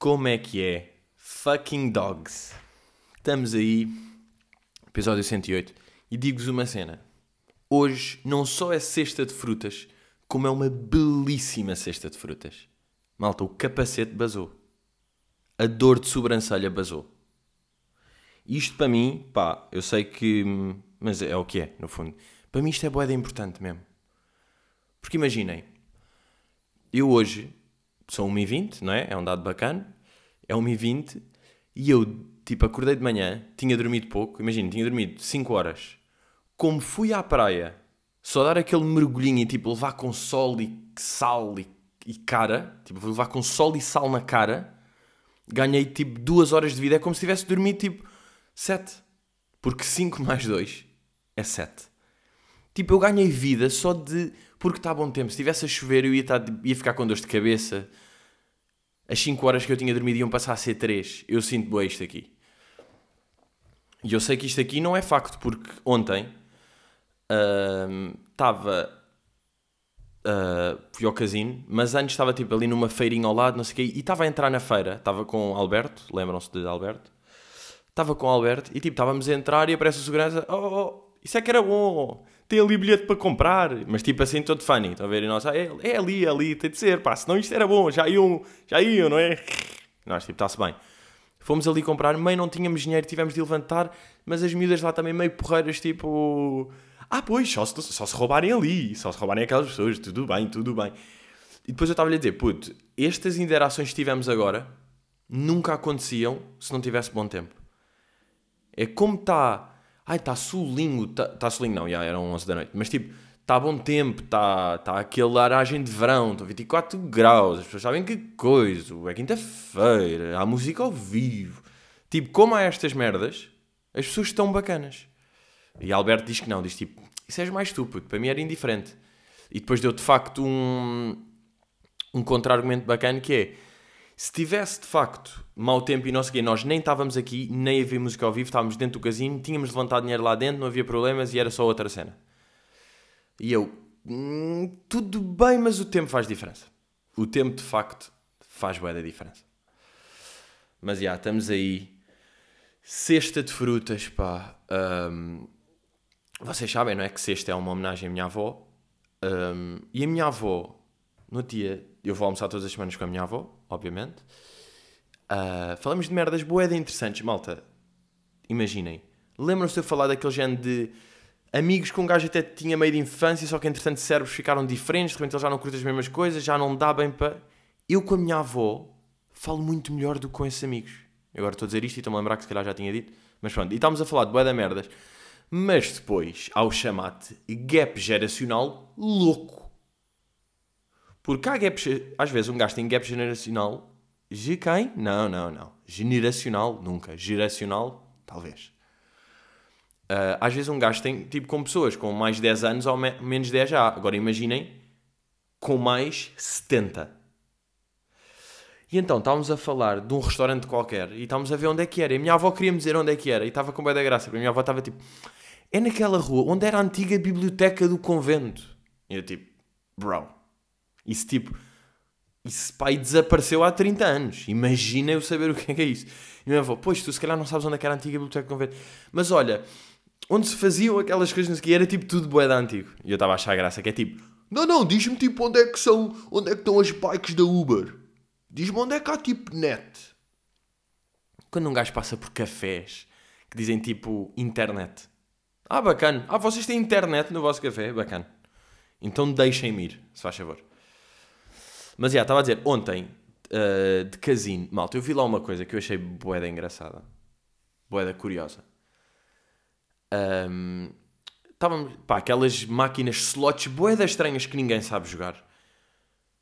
Como é que é? Fucking dogs. Estamos aí, episódio 108, e digo-vos uma cena. Hoje não só é cesta de frutas, como é uma belíssima cesta de frutas. Malta, o capacete basou. A dor de sobrancelha basou. Isto para mim, pá, eu sei que. Mas é o que é, no fundo. Para mim isto é boeda importante mesmo. Porque imaginem, eu hoje sou 1h20, não é? É um dado bacana. É 1h20 e eu, tipo, acordei de manhã, tinha dormido pouco, imagina, tinha dormido 5 horas. Como fui à praia, só dar aquele mergulhinho e, tipo, levar com sol e sal e, e cara, tipo, levar com sol e sal na cara, ganhei, tipo, 2 horas de vida. É como se tivesse dormido, tipo, 7. Porque 5 mais 2 é 7. Tipo, eu ganhei vida só de. Porque está bom tempo. Se estivesse a chover, eu ia, estar, ia ficar com dor de cabeça. As 5 horas que eu tinha dormido iam passar a ser 3. Eu sinto bem isto aqui. E eu sei que isto aqui não é facto, porque ontem estava. Uh, fui ao casino, mas antes estava tipo ali numa feirinha ao lado, não sei o quê, e estava a entrar na feira. Estava com Alberto, lembram-se de Alberto? Estava com Alberto e tipo, estávamos a entrar e aparece a segurança: Oh, oh, oh isso é que era bom, tem ali bilhete para comprar, mas tipo assim, todo funny, estão a ver? E nós, ah, é, é ali, é ali, tem de ser, pá, senão isto era bom, já iam, já iam, não é? Nós, tipo, está-se bem. Fomos ali comprar, meio não tínhamos dinheiro, tivemos de levantar, mas as miúdas lá também meio porreiras, tipo, ah, pois, só se, só se roubarem ali, só se roubarem aquelas pessoas, tudo bem, tudo bem. E depois eu estava-lhe a dizer, puto, estas interações que tivemos agora nunca aconteciam se não tivesse bom tempo. É como está, ai, está solinho, está tá solinho, não, já eram 11 da noite, mas tipo, está bom tempo, está tá aquele aragem de verão, estão 24 graus, as pessoas sabem que coisa, é quinta-feira, há música ao vivo. Tipo, como há estas merdas, as pessoas estão bacanas. E Alberto diz que não, diz tipo, isso és mais estúpido, para mim era indiferente. E depois deu de facto um, um contra-argumento bacana que é, se tivesse de facto mau tempo e não sei nós nem estávamos aqui, nem havia música ao vivo, estávamos dentro do casino, tínhamos levantado dinheiro lá dentro, não havia problemas e era só outra cena. E eu, hum, tudo bem, mas o tempo faz diferença. O tempo de facto faz bué da diferença. Mas já, estamos aí. Cesta de frutas, pá. Um, vocês sabem, não é? Que sexta é uma homenagem à minha avó. Um, e a minha avó, no dia, eu vou almoçar todas as semanas com a minha avó, obviamente. Uh, falamos de merdas boeda interessantes, malta. Imaginem. Lembram-se de eu falar daquele género de amigos que um gajo até tinha meio de infância, só que entretanto cérebros ficaram diferentes, de repente eles já não curtem as mesmas coisas, já não dá bem para. Eu com a minha avó falo muito melhor do que com esses amigos. Agora estou a dizer isto e estou-me a lembrar que se calhar já tinha dito, mas pronto. E estávamos a falar de boeda merdas. Mas depois há o chamate gap geracional louco. Porque há gaps, às vezes um gajo tem gap generacional. De quem? Não, não, não. Generacional, nunca. Geracional, talvez. Uh, às vezes um gajo tem, tipo, com pessoas com mais de 10 anos ou me menos de 10 já. Agora imaginem, com mais 70. E então estávamos a falar de um restaurante qualquer e estávamos a ver onde é que era. E a minha avó queria me dizer onde é que era e estava com bem da graça. Porque a minha avó estava tipo, é naquela rua onde era a antiga biblioteca do convento. E eu tipo, bro, isso tipo, isso pai desapareceu há 30 anos. Imagina eu saber o que é, que é isso. E minha avó, pois tu se calhar não sabes onde é que era a antiga biblioteca do convento. Mas olha, onde se faziam aquelas coisas que era tipo tudo boeda antigo. E eu estava a achar graça, que é tipo, não, não, diz-me tipo onde é que são, onde é que estão as bikes da Uber. Diz-me onde é que há tipo net. Quando um gajo passa por cafés que dizem tipo internet. Ah, bacana. Ah, vocês têm internet no vosso café? Bacana. Então deixem-me ir, se faz favor. Mas já, estava a dizer, ontem, uh, de casino, malta, eu vi lá uma coisa que eu achei boeda engraçada. Boeda curiosa. Um, estavam, pá, aquelas máquinas slots boeda estranhas que ninguém sabe jogar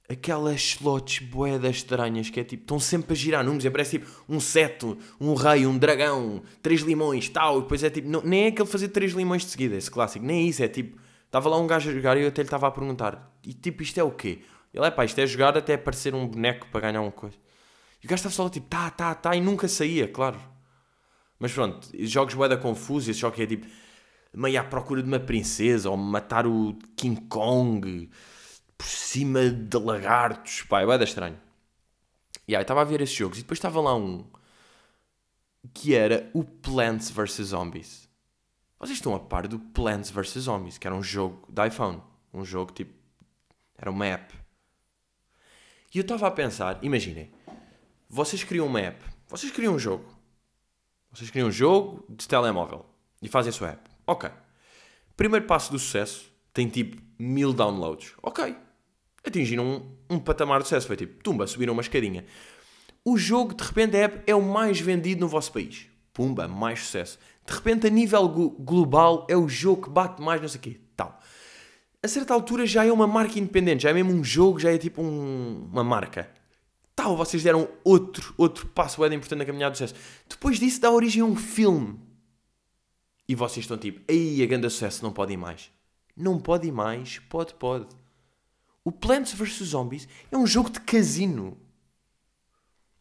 aquelas slots boedas estranhas que é tipo, estão sempre a girar números, e parece tipo um seto, um rei, um dragão, três limões, tal, e depois é tipo, não, nem é aquele fazer três limões de seguida, esse clássico, nem é isso, é tipo, estava lá um gajo a jogar e eu até lhe estava a perguntar, e tipo, isto é o quê? Ele é pá, isto é jogar até aparecer um boneco para ganhar uma coisa. E o gajo estava só tipo, tá, tá, tá, e nunca saía, claro. Mas pronto, jogos boeda confusos, esse jogo é tipo, meio à procura de uma princesa, ou matar o King Kong por cima de lagartos. Pá, é bem estranho. E aí estava a ver esses jogos e depois estava lá um que era o Plants vs Zombies. Vocês estão a par do Plants vs Zombies, que era um jogo de iPhone. Um jogo tipo. Era uma app. E eu estava a pensar, imaginem, vocês criam uma app, vocês criam um jogo. Vocês criam um jogo de telemóvel e fazem a sua app. Ok. Primeiro passo do sucesso tem tipo mil downloads. Ok. Atingiram um, um patamar de sucesso. Foi tipo, tumba, subiram uma escadinha. O jogo, de repente, a app é o mais vendido no vosso país. Pumba, mais sucesso. De repente, a nível global, é o jogo que bate mais, não sei o quê. Tal. A certa altura já é uma marca independente, já é mesmo um jogo, já é tipo um, uma marca. Tal, vocês deram outro, outro passo bem importante na caminhada do sucesso. Depois disso dá origem a um filme. E vocês estão tipo, aí a grande sucesso, não pode ir mais. Não pode ir mais, pode, pode. O Plants vs Zombies é um jogo de casino.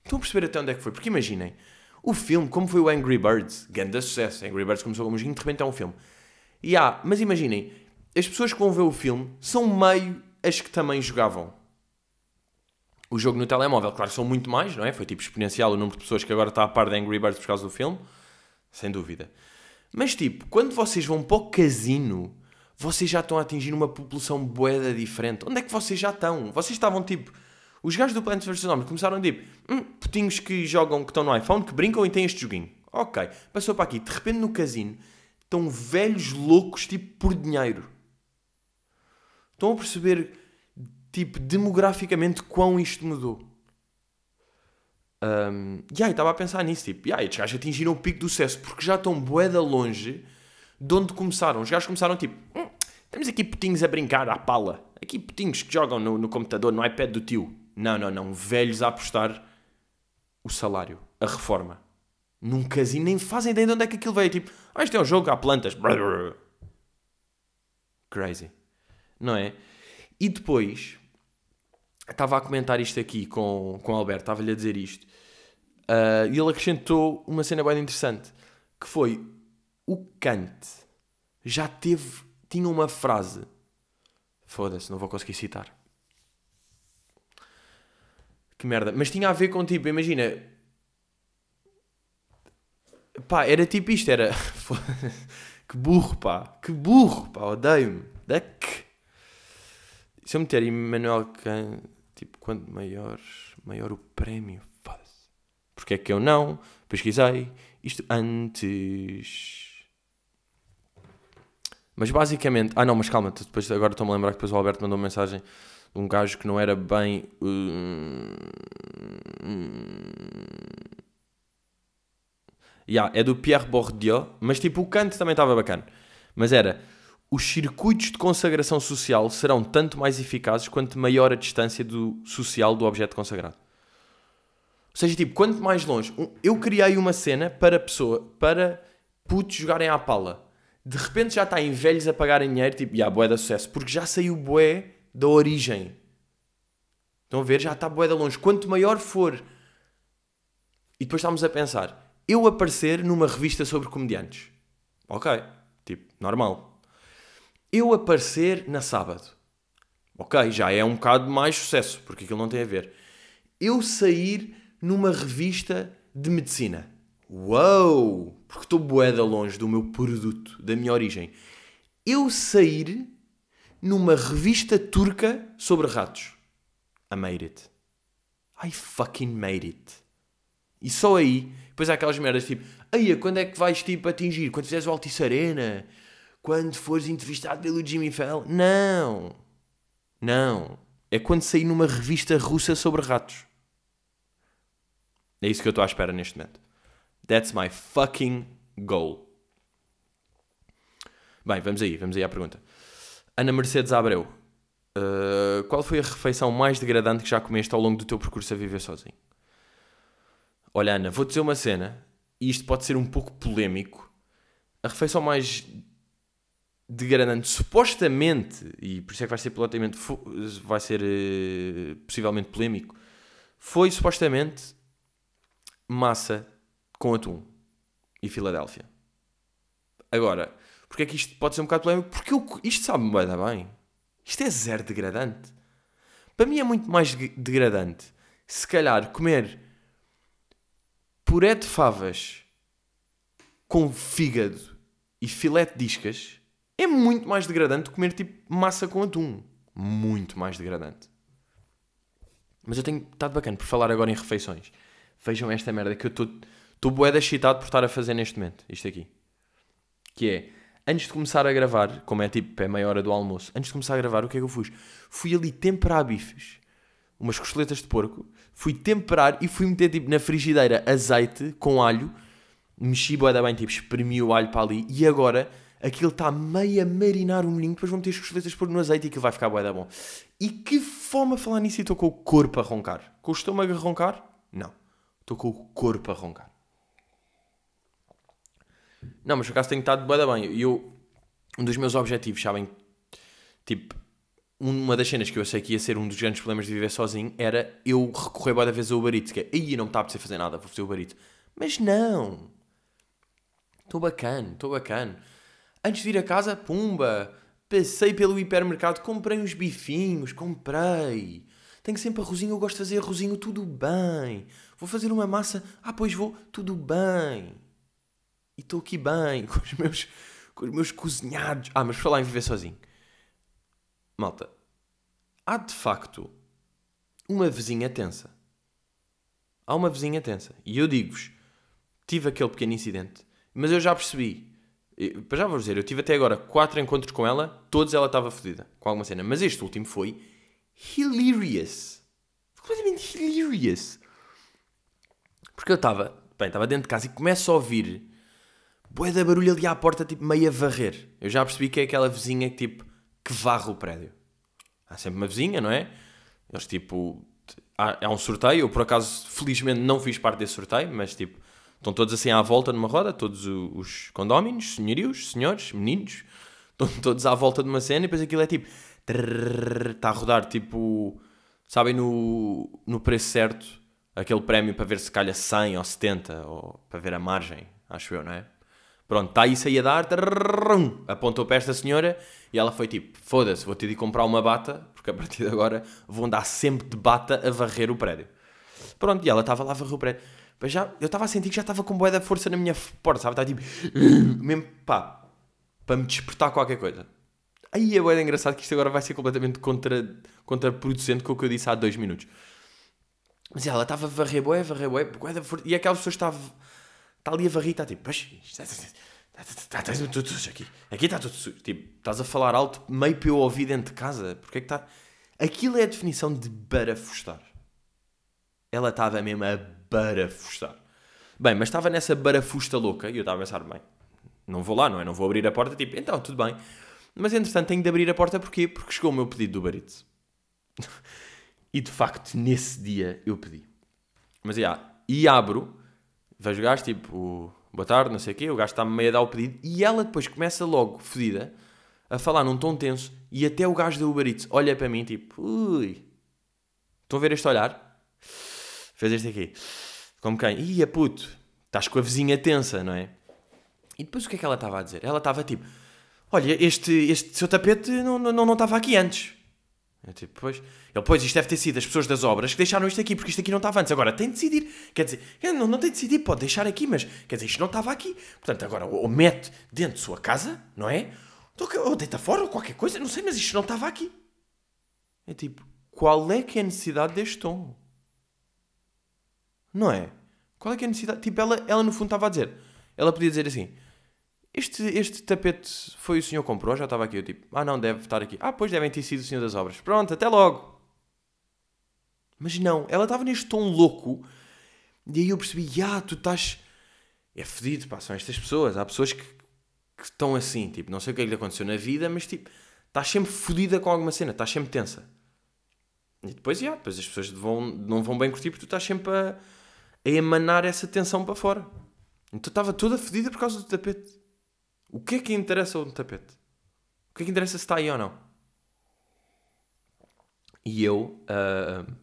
Estão a perceber até onde é que foi? Porque imaginem, o filme, como foi o Angry Birds, grande sucesso. Angry Birds começou como um joguinho, de repente é um filme. E há, mas imaginem, as pessoas que vão ver o filme são meio as que também jogavam o jogo no telemóvel. Claro, são muito mais, não é? Foi tipo exponencial o número de pessoas que agora está a par de Angry Birds por causa do filme. Sem dúvida. Mas tipo, quando vocês vão para o casino, vocês já estão a atingir uma população boeda diferente. Onde é que vocês já estão? Vocês estavam tipo. Os gajos do Plants vs. Zombies começaram tipo. Hum, putinhos que jogam, que estão no iPhone, que brincam e têm este joguinho. Ok. Passou para aqui. De repente no casino estão velhos loucos tipo por dinheiro. Estão a perceber tipo, demograficamente, quão isto mudou. Um, e aí, estava a pensar nisso, tipo, e aí, estes gajos atingiram o pico do sucesso porque já estão boeda longe de onde começaram. Os gajos começaram tipo, hum, temos aqui putinhos a brincar à pala. Aqui putinhos que jogam no, no computador, no iPad do tio. Não, não, não. Velhos a apostar o salário, a reforma. Num casino, nem fazem ideia de onde é que aquilo veio. Tipo, ah, isto é um jogo, há plantas. Crazy. Não é? E depois, estava a comentar isto aqui com, com o Alberto, estava-lhe a dizer isto, uh, e ele acrescentou uma cena bem interessante, que foi o Kant já teve, tinha uma frase, foda-se, não vou conseguir citar. Que merda, mas tinha a ver com tipo, imagina, pá, era tipo isto, era, que burro, pá, que burro, pá, odeio-me, da que... Se eu meter Emmanuel Kant Tipo, quanto maior, maior o prémio, foda-se. Porque é que eu não pesquisei isto antes? Mas basicamente. Ah, não, mas calma, depois, agora estou-me a lembrar que depois o Alberto mandou uma mensagem de um gajo que não era bem. Uh... Yeah, é do Pierre Bourdieu, mas tipo o canto também estava bacana. Mas era os circuitos de consagração social serão tanto mais eficazes quanto maior a distância do social do objeto consagrado. Ou seja, tipo, quanto mais longe. Eu criei uma cena para pessoa, para putos jogarem à pala. De repente já está em velhos a pagarem dinheiro, tipo, e yeah, boé da sucesso, porque já saiu boé da origem. Estão a ver? Já está boé da longe. Quanto maior for. E depois estamos a pensar, eu aparecer numa revista sobre comediantes. Ok, tipo, normal eu aparecer na sábado. Ok, já é um bocado mais sucesso, porque aquilo não tem a ver. Eu sair numa revista de medicina. Uou! Porque estou boeda longe do meu produto, da minha origem. Eu sair numa revista turca sobre ratos. I made it. I fucking made it. E só aí, depois há aquelas merdas tipo, aí quando é que vais tipo atingir? Quando fizeres o Altice Arena? Quando fores entrevistado pelo Jimmy Fallon. Não. Não. É quando sair numa revista russa sobre ratos. É isso que eu estou à espera neste momento. That's my fucking goal. Bem, vamos aí, vamos aí à pergunta. Ana Mercedes Abreu. Uh, qual foi a refeição mais degradante que já comeste ao longo do teu percurso a viver sozinho? Olha, Ana, vou dizer uma cena, e isto pode ser um pouco polémico. A refeição mais degradante, supostamente, e por isso é que vai ser pilotamento, vai ser uh, possivelmente polémico, foi supostamente massa com atum e Filadélfia. Agora, porque é que isto pode ser um bocado polémico? Porque eu, isto sabe-me bem, bem. Isto é zero degradante. Para mim é muito mais degradante se calhar comer puré de favas com fígado e filete de iscas é muito mais degradante comer tipo massa com atum. Muito mais degradante. Mas eu tenho estado bacana por falar agora em refeições. Vejam esta merda que eu estou boeda excitado por estar a fazer neste momento. Isto aqui. Que é, antes de começar a gravar, como é tipo, é meia hora do almoço, antes de começar a gravar, o que é que eu fiz? Fui ali temperar bifes, umas costeletas de porco, fui temperar e fui meter tipo na frigideira azeite com alho, mexi boeda bem, tipo, espremi o alho para ali e agora aquilo está meio a marinar um molhinho, depois vou meter as costeletas por no azeite e aquilo vai ficar bué da bom. E que fome a falar nisso e estou com o corpo a roncar. Com o estômago a roncar? Não. Estou com o corpo a roncar. Não, mas por acaso tenho estado bué da bem. E eu, um dos meus objetivos, sabem, tipo, uma das cenas que eu sei que ia ser um dos grandes problemas de viver sozinho era eu recorrer bué da vez ao Uber Eats, que é, aí não me está a precisar fazer nada, vou fazer o Uber Eats. Mas não. Estou bacana, estou bacana. Antes de ir a casa, pumba, passei pelo hipermercado, comprei uns bifinhos, comprei. Tenho sempre arrozinho, eu gosto de fazer arrozinho, tudo bem. Vou fazer uma massa, ah, pois vou, tudo bem. E estou aqui bem, com os meus, com os meus cozinhados. Ah, mas lá em viver sozinho. Malta, há de facto uma vizinha tensa. Há uma vizinha tensa. E eu digo-vos, tive aquele pequeno incidente, mas eu já percebi para já vou dizer, eu tive até agora quatro encontros com ela, todos ela estava fodida com alguma cena. Mas este último foi hilarious. Completamente hilarious. Porque eu estava, bem, estava dentro de casa e começo a ouvir boé da barulho ali à porta, tipo meio a varrer. Eu já percebi que é aquela vizinha que tipo, que varre o prédio. Há sempre uma vizinha, não é? Eles tipo, há, há um sorteio, eu por acaso felizmente não fiz parte desse sorteio, mas tipo, Estão todos assim à volta numa roda, todos os condóminos, senhorios, senhores, meninos, estão todos à volta de uma cena e depois aquilo é tipo. Está a rodar tipo. Sabem no, no preço certo? Aquele prémio para ver se calha 100 ou 70 ou para ver a margem, acho eu, não é? Pronto, está isso aí a dar, apontou para esta senhora e ela foi tipo: foda-se, vou ter de comprar uma bata, porque a partir de agora vou andar sempre de bata a varrer o prédio. Pronto, e ela estava lá a varrer o prédio. Mas já, eu estava a sentir que já estava com boa da força na minha porta, sabe? Estava tipo, mesmo pá, para me despertar qualquer coisa. Aí é boa engraçado que isto agora vai ser completamente contra, contraproducente com o que eu disse há dois minutos. Mas ela estava a varrer boé, varrer boé, e aquelas pessoas estavam, está ali a varrer e está tipo, está tudo sujo aqui, aqui está tudo sujo. Tipo, estás a falar alto meio para eu ouvir dentro de casa, porque é que está... Aquilo é a definição de barafustar. Ela estava mesmo a barafustar. Bem, mas estava nessa barafusta louca e eu estava a pensar, bem, não vou lá, não é? Não vou abrir a porta, tipo, então, tudo bem. Mas entretanto tenho de abrir a porta porquê? Porque chegou o meu pedido do Uber e de facto, nesse dia eu pedi. Mas já, e abro, vejo o gajo, tipo, boa tarde, não sei o quê, o gajo está-me meio a dar o pedido e ela depois começa logo, fedida, a falar num tom tenso e até o gajo da Uber olha para mim, tipo, ui, estão a ver este olhar? Fez este aqui. Como quem? Ia puto, estás com a vizinha tensa, não é? E depois o que é que ela estava a dizer? Ela estava tipo: Olha, este, este seu tapete não, não, não estava aqui antes. Eu tipo, pois. Ele, pois, isto deve ter sido as pessoas das obras que deixaram isto aqui, porque isto aqui não estava antes. Agora tem de decidir. Quer dizer, não, não tem de decidir, pode deixar aqui, mas quer dizer, isto não estava aqui. Portanto, agora ou mete dentro de sua casa, não é? Ou deita fora ou qualquer coisa, não sei, mas isto não estava aqui. É tipo, qual é que é a necessidade deste tom? Não é? Qual é que é a necessidade? Tipo, ela, ela no fundo estava a dizer. Ela podia dizer assim: este, este tapete foi o senhor que comprou? Já estava aqui. Eu tipo, ah não, deve estar aqui. Ah, pois devem ter sido o senhor das obras. Pronto, até logo. Mas não, ela estava neste tom louco. E aí eu percebi: ah, tu estás. É fedido, pá, são estas pessoas. Há pessoas que, que estão assim, tipo, não sei o que é que lhe aconteceu na vida, mas tipo, estás sempre fodida com alguma cena, estás sempre tensa. E depois, yeah, depois as pessoas vão, não vão bem curtir porque tu estás sempre a a emanar essa tensão para fora. Então estava toda fedida por causa do tapete. O que é que interessa o tapete? O que é que interessa se está aí ou não? E eu. Uh,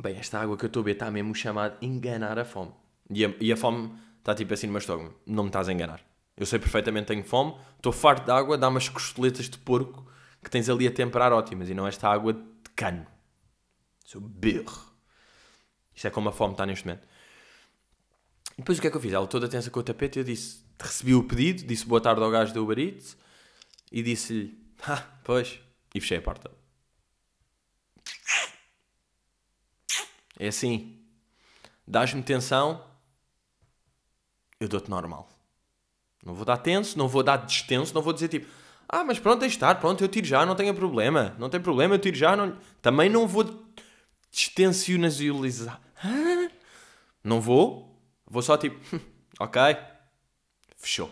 bem, esta água que eu estou a beber está mesmo chamada enganar a fome. E a, e a fome está tipo assim no meu estômago. Não me estás a enganar. Eu sei perfeitamente que tenho fome, estou farto de água, dá umas costeletas de porco que tens ali a temperar ótimas e não esta água de cano. Sou berro. Isto é como a fome está neste momento. E depois o que é que eu fiz? Ela toda tensa com o tapete, eu disse, recebi o pedido, disse boa tarde ao gajo do Uber Eats e disse-lhe, ah, pois, e fechei a porta. É assim, dás-me tensão, eu dou-te normal. Não vou dar tenso, não vou dar destenso, não vou dizer tipo, ah, mas pronto, deixe estar, pronto, eu tiro já, não tenho problema, não tem problema, eu tiro já, não... também não vou Não vou, vou só tipo, ok, fechou.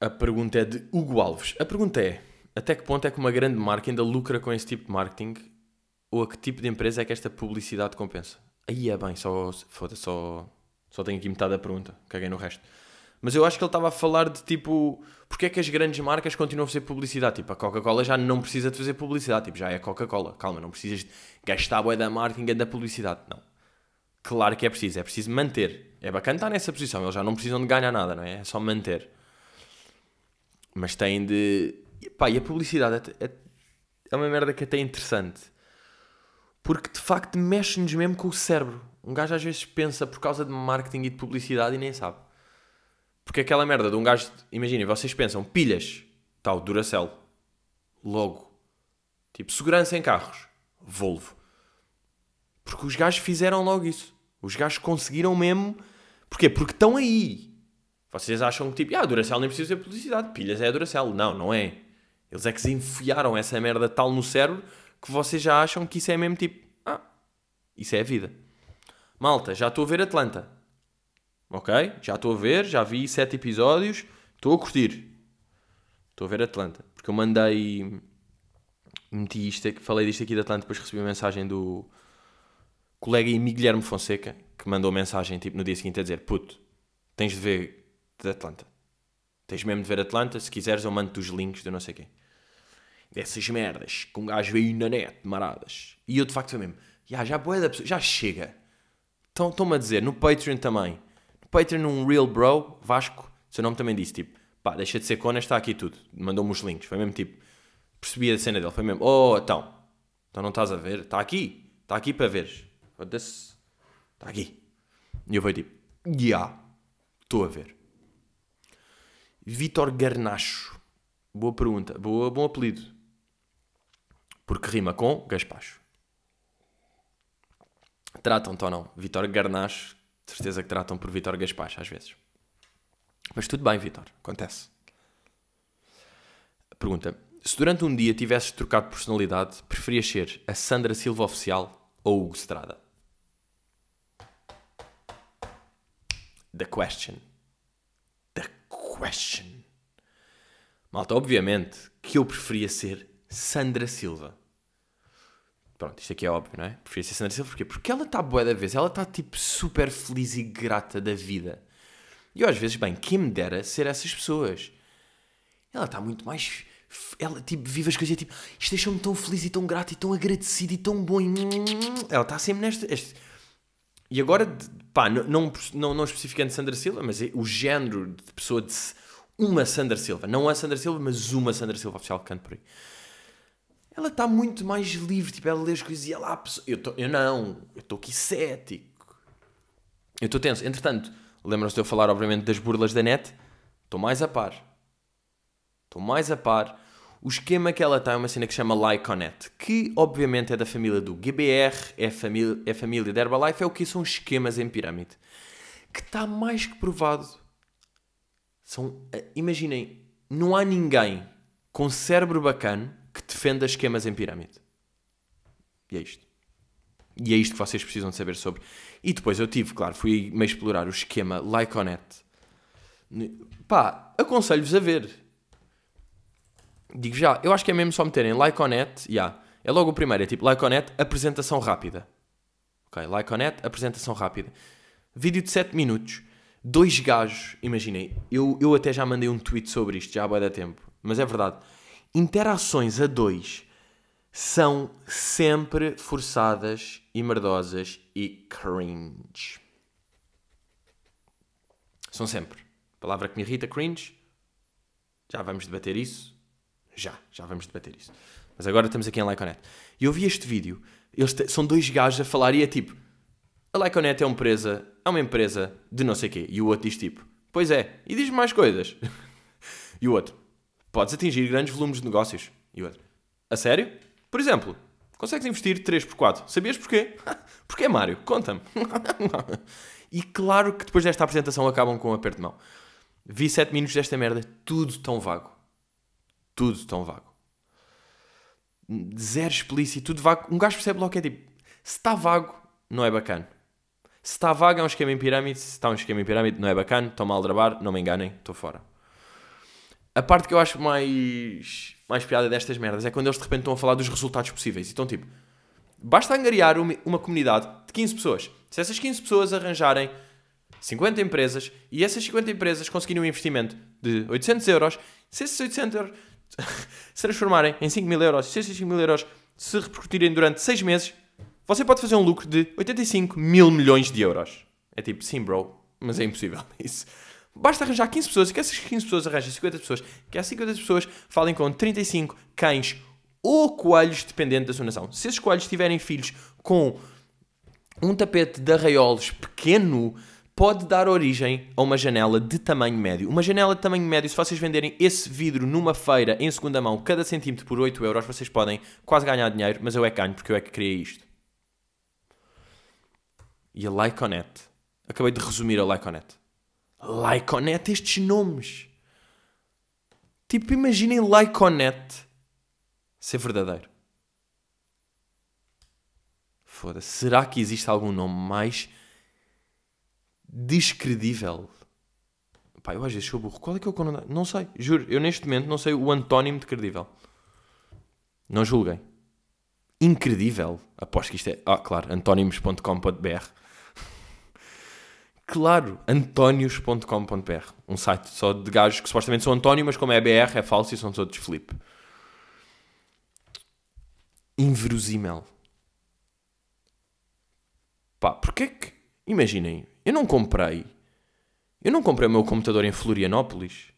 A pergunta é de Hugo Alves. A pergunta é: até que ponto é que uma grande marca ainda lucra com esse tipo de marketing? Ou a que tipo de empresa é que esta publicidade compensa? Aí é bem, só, foda só, só tenho aqui metade da pergunta, caguei no resto. Mas eu acho que ele estava a falar de tipo, porque é que as grandes marcas continuam a fazer publicidade? Tipo, a Coca-Cola já não precisa de fazer publicidade, tipo, já é Coca-Cola. Calma, não precisas gastar a boia da marketing e da publicidade. Não. Claro que é preciso, é preciso manter. É bacana estar nessa posição, eles já não precisam de ganhar nada, não é? É só manter. Mas têm de. Pá, e a publicidade é, é, é uma merda que é até interessante porque de facto mexe-nos mesmo com o cérebro. Um gajo às vezes pensa por causa de marketing e de publicidade e nem sabe. Porque aquela merda de um gajo. Imaginem, vocês pensam pilhas, tal, Duracell. Logo. Tipo, segurança em carros. Volvo. Porque os gajos fizeram logo isso. Os gajos conseguiram mesmo. Porquê? Porque estão aí. Vocês acham que tipo, ah, Duracell nem precisa ter publicidade. Pilhas é Duracell. Não, não é. Eles é que se enfiaram essa merda tal no cérebro que vocês já acham que isso é mesmo tipo, ah, isso é a vida. Malta, já estou a ver Atlanta. Ok? Já estou a ver, já vi sete episódios, estou a curtir. Estou a ver Atlanta. Porque eu mandei. Meti isto, falei disto aqui de Atlanta, depois recebi uma mensagem do colega Guilherme Fonseca, que mandou mensagem tipo, no dia seguinte a dizer: Puto, tens de ver de Atlanta. Tens mesmo de ver Atlanta, se quiseres eu mando-te os links de não sei quem dessas merdas que um gajo veio na net, maradas. E eu de facto foi mesmo, yeah, já boa da pessoa, já chega. Estão-me a dizer, no Patreon também. Patreon, um Real Bro, Vasco, seu nome também disse, tipo, pá, deixa de ser cona, está aqui tudo. Mandou-me os links, foi mesmo tipo, percebi a cena dele, foi mesmo, oh, então, então não estás a ver? Está aqui, está aqui para veres. Está aqui. E eu fui tipo, yeah, estou a ver. Vitor Garnacho. Boa pergunta, boa, bom apelido. Porque rima com Gaspacho. Tratam-te ou não? Vitor Garnacho, de certeza que tratam por Vitor Gaspacho às vezes. Mas tudo bem, Vitor, acontece. Pergunta: se durante um dia tivesses trocado de personalidade, preferias ser a Sandra Silva oficial ou o Hugo Estrada? The question. The question. Malta, obviamente que eu preferia ser Sandra Silva. Pronto, isto aqui é óbvio, não é? Preferia ser Sandra Silva porquê? Porque ela está boa da vez, ela está tipo super feliz e grata da vida. E eu às vezes, bem, quem me dera ser essas pessoas. Ela está muito mais. Ela tipo vive as coisas tipo, isto deixou-me tão feliz e tão grato e tão agradecido e tão bom. Ela está sempre nesta. Este... E agora, pá, não, não, não, não especificando Sandra Silva, mas é o género de pessoa de uma Sandra Silva. Não a Sandra Silva, mas uma Sandra Silva oficial que canta por aí ela está muito mais livre. Tipo, ela lê as coisas e ela. Eu, tô, eu não, eu estou aqui cético. Eu estou tenso. Entretanto, lembram-se de eu falar, obviamente, das burlas da net? Estou mais a par. Estou mais a par. O esquema que ela tem é uma cena que se chama Lyconet, que obviamente é da família do GBR, é família, é família da Herbalife, é o que são esquemas em pirâmide. Que está mais que provado. São, eh, imaginem, não há ninguém com cérebro bacana que defenda esquemas em pirâmide. E é isto. E é isto que vocês precisam de saber sobre. E depois eu tive, claro, fui meio explorar o esquema Lyconet. Pá, aconselho-vos a ver. Digo já, eu acho que é mesmo só meterem Lyconet, já. Yeah. É logo o primeiro, é tipo Lyconet, apresentação rápida. Ok, Lyconet, apresentação rápida. Vídeo de 7 minutos. Dois gajos, imaginem, eu, eu até já mandei um tweet sobre isto, já há bem tempo. Mas é verdade interações a dois são sempre forçadas e merdosas e cringe. São sempre. palavra que me irrita, cringe. Já vamos debater isso. Já, já vamos debater isso. Mas agora estamos aqui em Lyconet. E eu vi este vídeo Eles são dois gajos a falar e é tipo: a Lyconet é uma empresa, é uma empresa de não sei quê. E o outro diz tipo: Pois é, e diz mais coisas. e o outro: Podes atingir grandes volumes de negócios. E outro: A sério? Por exemplo, consegues investir 3x4. Sabias porquê? Porquê, Mário? Conta-me. e claro que depois desta apresentação acabam com um aperto de mão. Vi 7 minutos desta merda, tudo tão vago. Tudo tão vago. Zero explícito, tudo vago. Um gajo percebe logo que é tipo: se está vago, não é bacana. Se está vago, é um esquema em pirâmide. Se está um esquema em pirâmide, não é bacana. Estou mal a drabar, não me enganem, estou fora. A parte que eu acho mais, mais piada destas merdas é quando eles de repente estão a falar dos resultados possíveis. E estão tipo: basta angariar uma, uma comunidade de 15 pessoas. Se essas 15 pessoas arranjarem 50 empresas e essas 50 empresas conseguirem um investimento de 800 euros, se esses 800 euros se transformarem em 5 mil euros, se esses 5 mil euros se repercutirem durante 6 meses, você pode fazer um lucro de 85 mil milhões de euros. É tipo, sim, bro, mas é impossível isso. Basta arranjar 15 pessoas e que essas 15 pessoas arranjem 50 pessoas, que essas 50 pessoas falem com 35 cães ou coelhos, dependendo da sua nação. Se esses coelhos tiverem filhos com um tapete de arraiolos pequeno, pode dar origem a uma janela de tamanho médio. Uma janela de tamanho médio, se vocês venderem esse vidro numa feira em segunda mão, cada centímetro por 8 euros, vocês podem quase ganhar dinheiro, mas eu é que ganho porque eu é que criei isto. E a Lyconet. Acabei de resumir a Lyconet. Lyconet, estes nomes. Tipo, imaginem Lyconet ser verdadeiro. Foda-se. Será que existe algum nome mais descredível? Pá, eu às vezes sou burro. Qual é que é o conotado? Não sei, juro. Eu neste momento não sei o antónimo de credível. Não julguem. Incredível. Aposto que isto é. Ah, claro, antónimos.com.br. claro, antónios.com.br. Um site só de gajos que supostamente são António, mas como é BR é falso e são todos flip. Inverosímil. Pá, porque é que. Imaginem, eu não comprei. Eu não comprei o meu computador em Florianópolis.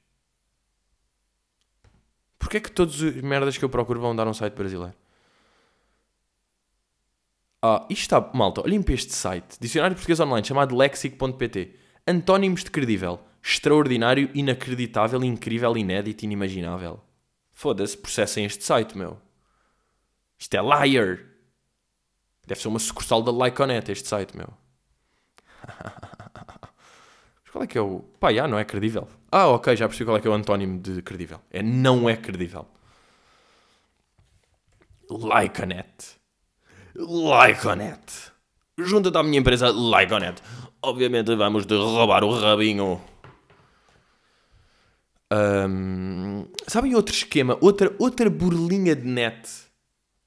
Porquê que todas as merdas que eu procuro vão dar um site brasileiro? Ah, isto está. Malta, olhem para este site. Dicionário português online chamado lexic.pt. Antónimos de credível. Extraordinário, inacreditável, incrível, inédito, inimaginável. Foda-se, processem este site, meu. Isto é liar. Deve ser uma sucursal da Lyconet, este site, meu. Mas qual é que é o. Pá, já, não é credível. Ah, ok, já percebi qual é que é o antónimo de credível. É não é credível. Lyconet. Lyconet. Junta-te à minha empresa Lyconet. Obviamente vamos de roubar o rabinho. Ahm, sabem outro esquema? Outra, outra burlinha de net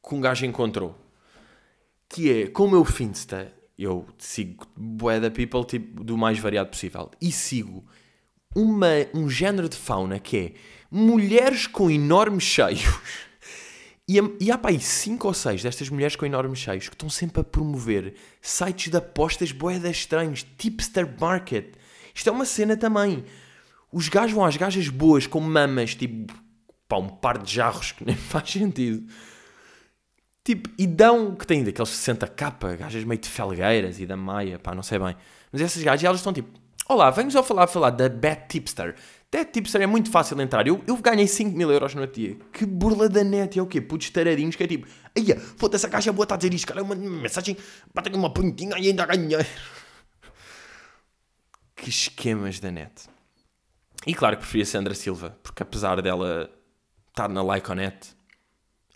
que um gajo encontrou. Que é, com o meu Finsta, eu sigo bué da people tipo, do mais variado possível. E sigo uma, um género de fauna que é mulheres com enormes cheios. E, e há pá aí 5 ou 6 destas mulheres com enormes cheios que estão sempre a promover sites de apostas boedas estranhos, tipster market. Isto é uma cena também. Os gajos vão às gajas boas com mamas, tipo, pá, um par de jarros que nem faz sentido. Tipo, e dão, que tem daqueles 60k, gajas meio de felgueiras e da maia, pá, não sei bem. Mas essas gajas, elas estão tipo, olá, venho só falar, falar da Bad Tipster. Bad Tipster é muito fácil entrar. Eu, eu ganhei 5 mil euros no dia. Que burla da net, é o quê? Putos taradinhos que é tipo, ai, foda-se, essa caixa boa está a dizer isto, cara, é uma mensagem, aqui uma pontinha e ainda ganhei. Que esquemas da net. E claro que preferia Sandra Silva, porque apesar dela estar na Lyconet,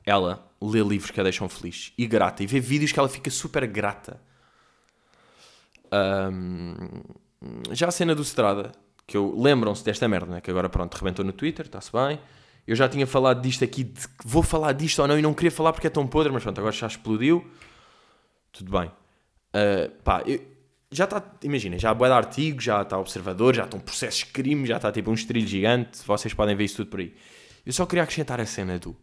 ela lê livros que a deixam feliz e grata e vê vídeos que ela fica super grata. Ahm, já a cena do Strada, que eu lembram-se desta merda, né? que agora pronto, rebentou no Twitter, está-se bem. Eu já tinha falado disto aqui, de vou falar disto ou não, e não queria falar porque é tão podre, mas pronto, agora já explodiu. Tudo bem. Ah, pá, eu- já está, imagina, já há bué de artigos, já está observador, já estão processos de crime, já está tipo um estrilho gigante, vocês podem ver isso tudo por aí. Eu só queria acrescentar a cena do,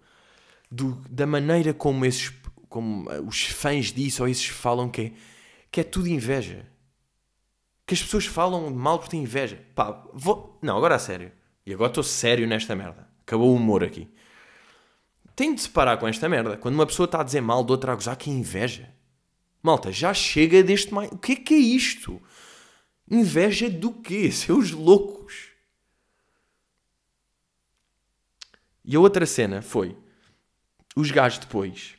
do- da maneira como esses como os fãs disso ou esses falam que é, que é tudo inveja. Que as pessoas falam mal por ter inveja. Pá, vou... Não, agora a sério. E agora estou sério nesta merda. Acabou o humor aqui. tem de se parar com esta merda. Quando uma pessoa está a dizer mal de outra a gozar, que inveja. Malta, já chega deste mais. O que é que é isto? Inveja do quê? Seus loucos. E a outra cena foi os gajos depois.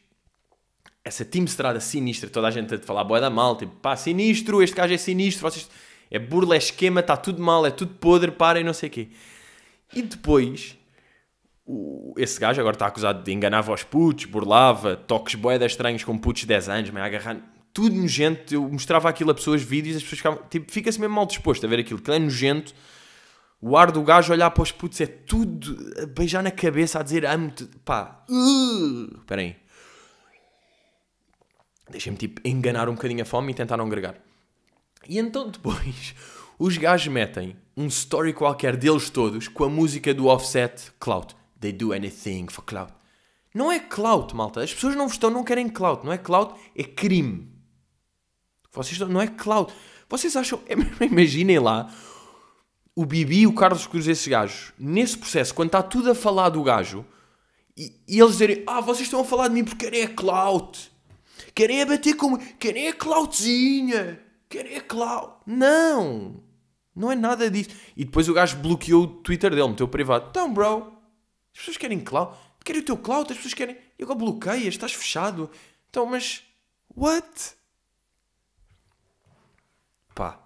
Essa Team Estrada sinistra, toda a gente a falar boa da mal, tipo, pá, sinistro, este gajo é sinistro, vocês... é burla, é esquema, está tudo mal, é tudo podre, parem, não sei o quê. E depois, o, esse gajo agora está acusado de enganar os putos, burlava, toques boedas estranhos com putos de 10 anos, mas agarrar tudo nojento. Eu mostrava aquilo a pessoas, vídeos, as pessoas ficavam, tipo, fica-se mesmo mal disposto a ver aquilo, que é nojento. O ar do gajo olhar para os putos é tudo a beijar na cabeça, a dizer amo-te, pá, espera uh, aí. Deixem-me tipo enganar um bocadinho a fome e tentar não gregar. E então depois os gajos metem um story qualquer deles todos com a música do Offset Clout. They do anything for clout. Não é clout, malta. As pessoas não estão, não querem clout. Não é clout, é crime. Vocês estão, não é clout. Vocês acham, imaginem lá o Bibi e o Carlos Cruz, esses gajos, nesse processo, quando está tudo a falar do gajo, e, e eles dizerem, ah, vocês estão a falar de mim porque a clout. Querem a bater como, querem a cloutzinha. Querem a clout. Não. Não é nada disso. E depois o gajo bloqueou o Twitter dele, meteu privado. Então, bro, as pessoas querem clout. Querem o teu clout, as pessoas querem. E agora bloqueias, estás fechado. Então, mas. What? Pá.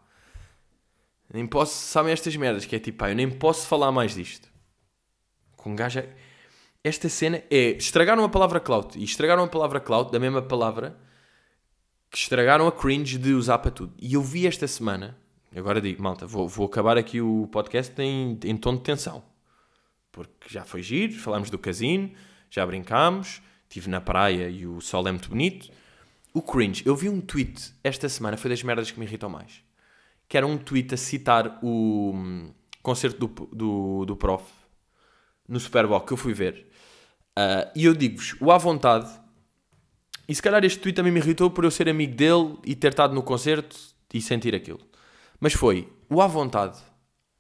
Nem posso. Sabem estas merdas que é tipo, pá, eu nem posso falar mais disto. Com um gajo. É- Esta cena é. Estragaram a palavra clout. E estragaram a palavra clout da mesma palavra que estragaram a cringe de usar para tudo. E eu vi esta semana Agora digo, malta, vou, vou acabar aqui o podcast em, em tom de tensão. Porque já foi giro, falámos do casino, já brincámos, estive na praia e o sol é muito bonito. O cringe, eu vi um tweet esta semana, foi das merdas que me irritam mais. Que era um tweet a citar o hum, concerto do, do, do prof no Super Bowl que eu fui ver. Uh, e eu digo-vos, o à vontade, e se calhar este tweet também me irritou por eu ser amigo dele e ter estado no concerto e sentir aquilo. Mas foi o à vontade.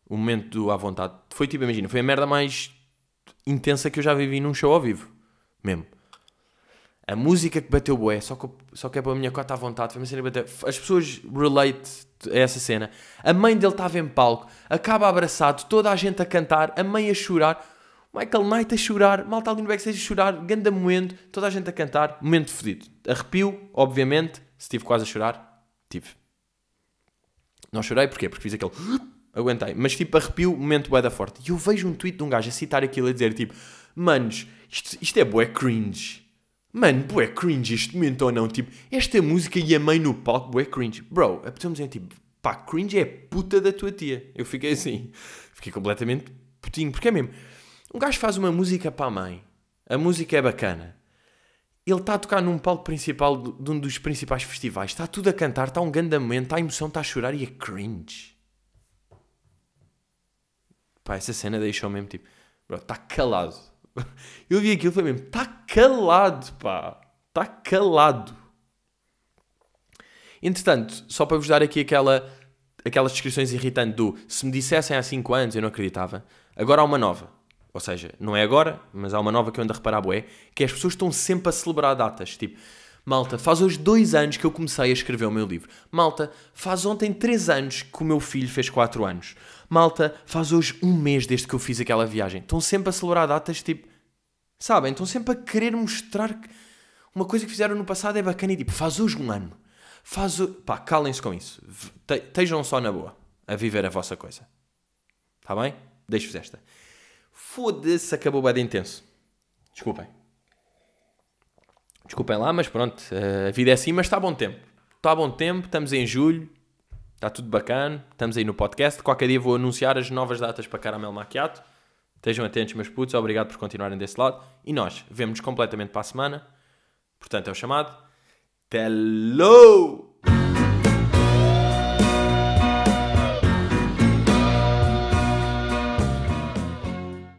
O momento do à vontade. Foi tipo, imagina, foi a merda mais intensa que eu já vivi num show ao vivo. Mesmo. A música que bateu bué, só que, só que é para a minha cota à vontade, foi uma cena bater. As pessoas relate a essa cena. A mãe dele estava em palco, acaba abraçado, toda a gente a cantar, a mãe a chorar, Michael Knight a chorar, malta ali no backstage a chorar, ganda moendo, toda a gente a cantar, momento fedido. Arrepio, obviamente, se tive quase a chorar, tive. Não chorei, porquê? Porque fiz aquele. Aguentei. Mas tipo, arrepio, momento bué da forte. E eu vejo um tweet de um gajo a citar aquilo a dizer tipo: Manos, isto, isto é bué cringe. Mano, bué cringe este momento ou não? Tipo, esta música e a mãe no palco, bué cringe. Bro, a pessoa dizer tipo: Pá, cringe é a puta da tua tia. Eu fiquei assim. Fiquei completamente putinho. Porque é mesmo. Um gajo faz uma música para a mãe. A música é bacana ele está a tocar num palco principal de um dos principais festivais, está tudo a cantar, está um grande momento, está a emoção, está a chorar e é cringe. Pá, essa cena deixou mesmo tipo, bro, está calado. Eu vi aquilo e falei mesmo, está calado, pá, está calado. Entretanto, só para vos dar aqui aquela, aquelas descrições irritantes do se me dissessem há 5 anos eu não acreditava, agora há uma nova ou seja, não é agora, mas há uma nova que eu ando a reparar, bué, que é as pessoas estão sempre a celebrar datas. Tipo, malta, faz hoje dois anos que eu comecei a escrever o meu livro. Malta, faz ontem três anos que o meu filho fez quatro anos. Malta, faz hoje um mês desde que eu fiz aquela viagem. Estão sempre a celebrar datas, tipo, sabem? Estão sempre a querer mostrar que uma coisa que fizeram no passado é bacana e tipo, faz hoje um ano. Faz o... Pá, calem-se com isso. Estejam só na boa a viver a vossa coisa. Está bem? Deixo-vos esta. Foda-se, acabou bem de intenso. Desculpem. Desculpem lá, mas pronto, a vida é assim, mas está a bom tempo. Está a bom tempo, estamos em julho, está tudo bacana, estamos aí no podcast. Qualquer dia vou anunciar as novas datas para Caramel Macchiato. Estejam atentos, meus putos, obrigado por continuarem desse lado. E nós vemos completamente para a semana. Portanto, é o chamado. Hello!